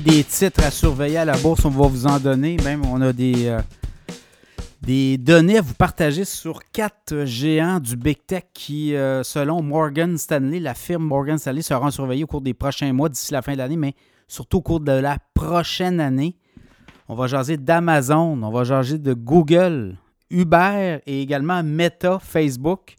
des titres à surveiller à la bourse, on va vous en donner. Même, on a des, euh, données à vous partager sur quatre géants du Big Tech qui, euh, selon Morgan Stanley, la firme Morgan Stanley, seront surveillés au cours des prochains mois d'ici la fin de l'année, mais surtout au cours de la prochaine année. On va jaser d'Amazon, on va jaser de Google, Uber et également Meta, Facebook.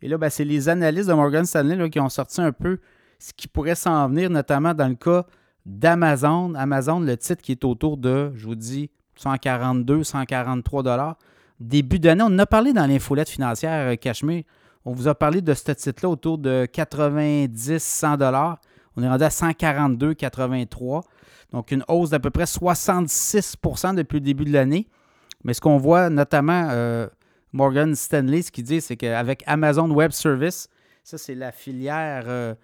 Et là, ben, c'est les analystes de Morgan Stanley qui ont sorti un peu ce qui pourrait s'en venir, notamment dans le cas d'Amazon. Amazon, le titre qui est autour de, je vous dis, 142, 143 dollars. Début d'année, on en a parlé dans l'infolette financière, euh, Cachemire. On vous a parlé de ce titre-là autour de 90, 100 dollars. On est rendu à 142, 83. Donc, une hausse d'à peu près 66% depuis le début de l'année. Mais ce qu'on voit notamment, euh, Morgan Stanley, ce qu'il dit, c'est qu'avec Amazon Web Service, ça, c'est la filière euh,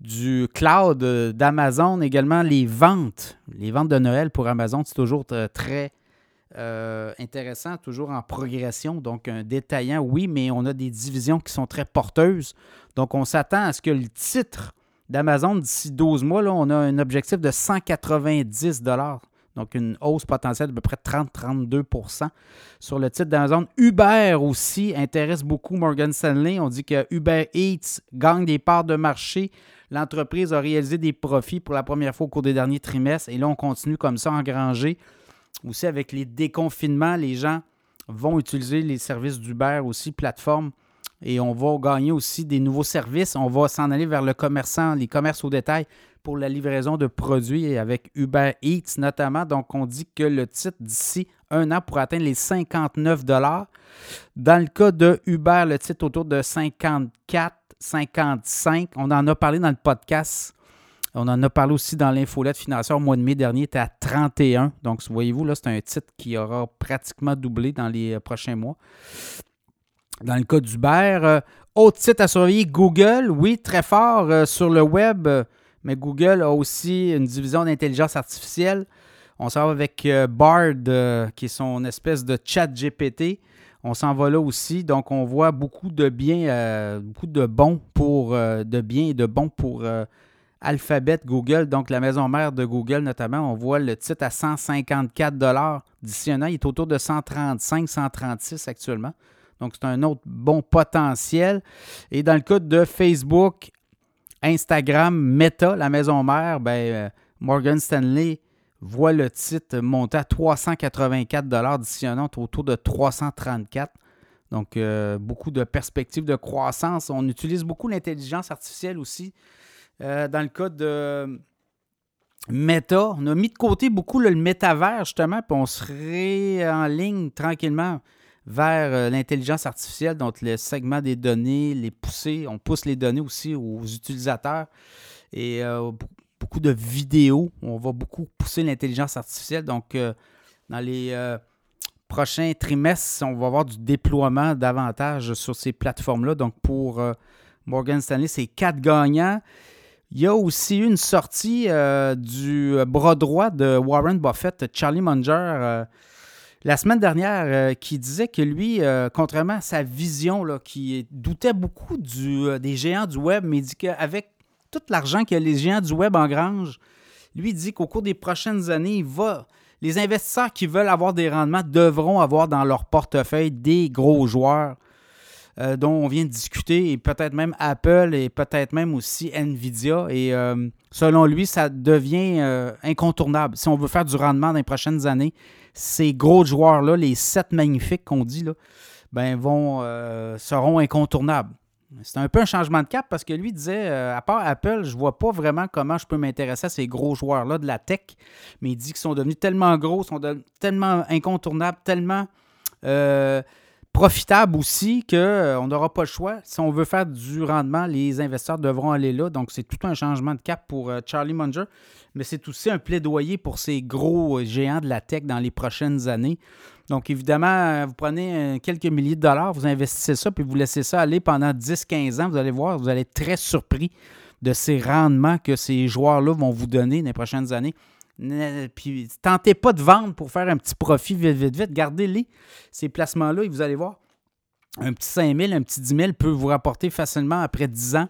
du cloud d'Amazon, également les ventes. Les ventes de Noël pour Amazon, c'est toujours très euh, intéressant, toujours en progression. Donc, un détaillant, oui, mais on a des divisions qui sont très porteuses. Donc, on s'attend à ce que le titre d'Amazon, d'ici 12 mois, là, on a un objectif de 190 donc, une hausse potentielle de peu près 30-32% sur le titre d'Amazon. Uber aussi intéresse beaucoup Morgan Stanley. On dit que Uber Eats gagne des parts de marché L'entreprise a réalisé des profits pour la première fois au cours des derniers trimestres et là, on continue comme ça engranger. Aussi, avec les déconfinements, les gens vont utiliser les services d'Uber aussi, plateforme, et on va gagner aussi des nouveaux services. On va s'en aller vers le commerçant, les commerces au détail pour la livraison de produits avec Uber Eats notamment. Donc, on dit que le titre d'ici un an pourrait atteindre les 59 Dans le cas de Uber, le titre autour de 54 55. On en a parlé dans le podcast. On en a parlé aussi dans l'infolette financière au mois de mai dernier, était à 31. Donc, voyez-vous, là, c'est un titre qui aura pratiquement doublé dans les euh, prochains mois. Dans le cas d'Uber, euh, autre titre à surveiller, Google, oui, très fort euh, sur le web, mais Google a aussi une division d'intelligence artificielle. On s'en va avec Bard, qui est son espèce de chat GPT. On s'en va là aussi. Donc, on voit beaucoup de bien, euh, beaucoup de bons pour euh, de et de bons pour euh, Alphabet Google, donc la maison mère de Google notamment. On voit le titre à 154 d'ici un an. Il est autour de 135, 136 actuellement. Donc, c'est un autre bon potentiel. Et dans le cas de Facebook, Instagram, Meta, la maison mère, ben, Morgan Stanley voit le titre monter à 384 d'ici un an, autour de 334 donc, euh, beaucoup de perspectives de croissance. On utilise beaucoup l'intelligence artificielle aussi. Euh, dans le cas de Meta, on a mis de côté beaucoup le métavers, justement, puis on serait en ligne tranquillement vers euh, l'intelligence artificielle, donc le segment des données, les pousser. On pousse les données aussi aux utilisateurs. Et beaucoup de vidéos. On va beaucoup pousser l'intelligence artificielle. Donc, euh, dans les euh, prochains trimestres, on va avoir du déploiement davantage sur ces plateformes-là. Donc, pour euh, Morgan Stanley, c'est quatre gagnants. Il y a aussi une sortie du bras droit de Warren Buffett, Charlie Munger, la semaine dernière, qui disait que lui, contrairement à sa vision, qui doutait beaucoup du, des géants du web, mais dit qu'avec tout l'argent que les géants du web engrangent, lui dit qu'au cours des prochaines années, les investisseurs qui veulent avoir des rendements devront avoir dans leur portefeuille des gros joueurs euh, dont on vient de discuter, et peut-être même Apple et peut-être même aussi Nvidia. Et euh, selon lui, ça devient euh, incontournable. Si on veut faire du rendement dans les prochaines années, ces gros joueurs-là, les sept magnifiques qu'on dit, là, ben, vont, seront incontournables. C'est un peu un changement de cap parce que lui disait, à part Apple, je vois pas vraiment comment je peux m'intéresser à ces gros joueurs-là de la tech. Mais il dit qu'ils sont devenus tellement gros, sont tellement incontournables, tellement profitables aussi qu'on euh, n'aura pas le choix. Si on veut faire du rendement, les investisseurs devront aller là. Donc c'est tout un changement de cap pour Charlie Munger. Mais c'est aussi un plaidoyer pour ces gros géants de la tech dans les prochaines années. Donc, évidemment, euh, vous prenez euh, quelques milliers de dollars, vous investissez ça, puis vous laissez ça aller pendant 10-15 ans. Vous allez voir, vous allez être très surpris de ces rendements que ces joueurs-là vont vous donner dans les prochaines années. Puis, tentez pas de vendre pour faire un petit profit vite, vite, vite. Gardez-les, ces placements-là, et vous allez voir, un petit 5 000, un petit 10 000 peut vous rapporter facilement après 10 ans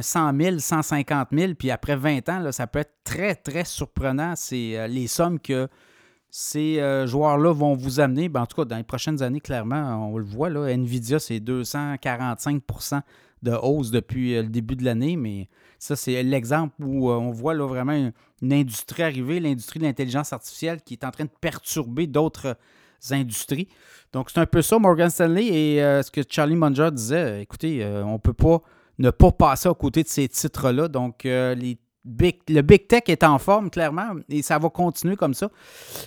100 000, 150 000, puis après 20 ans, ça peut être très, très surprenant. C'est les sommes que ces joueurs-là vont vous amener. Ben, en tout cas, dans les prochaines années, clairement, on le voit, Nvidia, c'est 245 de hausse depuis le début de l'année, mais ça, c'est l'exemple où on voit là, vraiment une industrie arriver, l'industrie de l'intelligence artificielle qui est en train de perturber d'autres industries. Donc, c'est un peu ça, Morgan Stanley. Et euh, ce que Charlie Munger disait, écoutez, euh, on ne peut pas ne pas passer à côté de ces titres-là. Donc, euh, le Big Tech est en forme, clairement, et ça va continuer comme ça.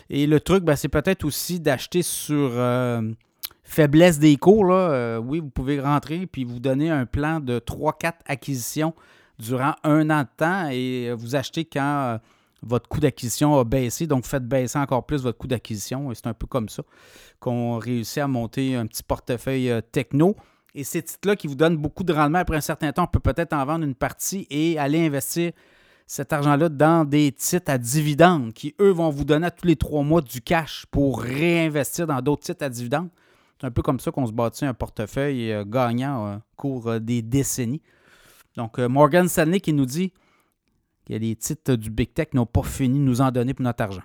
Et le truc, ben, c'est peut-être aussi d'acheter sur faiblesse des cours. Là. oui, vous pouvez rentrer puis vous donner un plan de 3-4 acquisitions durant un an de temps et vous achetez quand votre coût d'acquisition a baissé, donc faites baisser encore plus votre coût d'acquisition. Et c'est un peu comme ça qu'on réussit à monter un petit portefeuille euh, techno. Et ces titres-là qui vous donnent beaucoup de rendement après un certain temps, on peut peut-être en vendre une partie et aller investir cet argent-là dans des titres à dividendes qui, eux, vont vous donner à tous les trois mois du cash pour réinvestir dans d'autres titres à dividendes. C'est un peu comme ça qu'on se bâtit un portefeuille euh, gagnant au cours euh, des décennies. Donc, Morgan Stanley qui nous dit que les titres du Big Tech n'ont pas fini de nous en donner pour notre argent.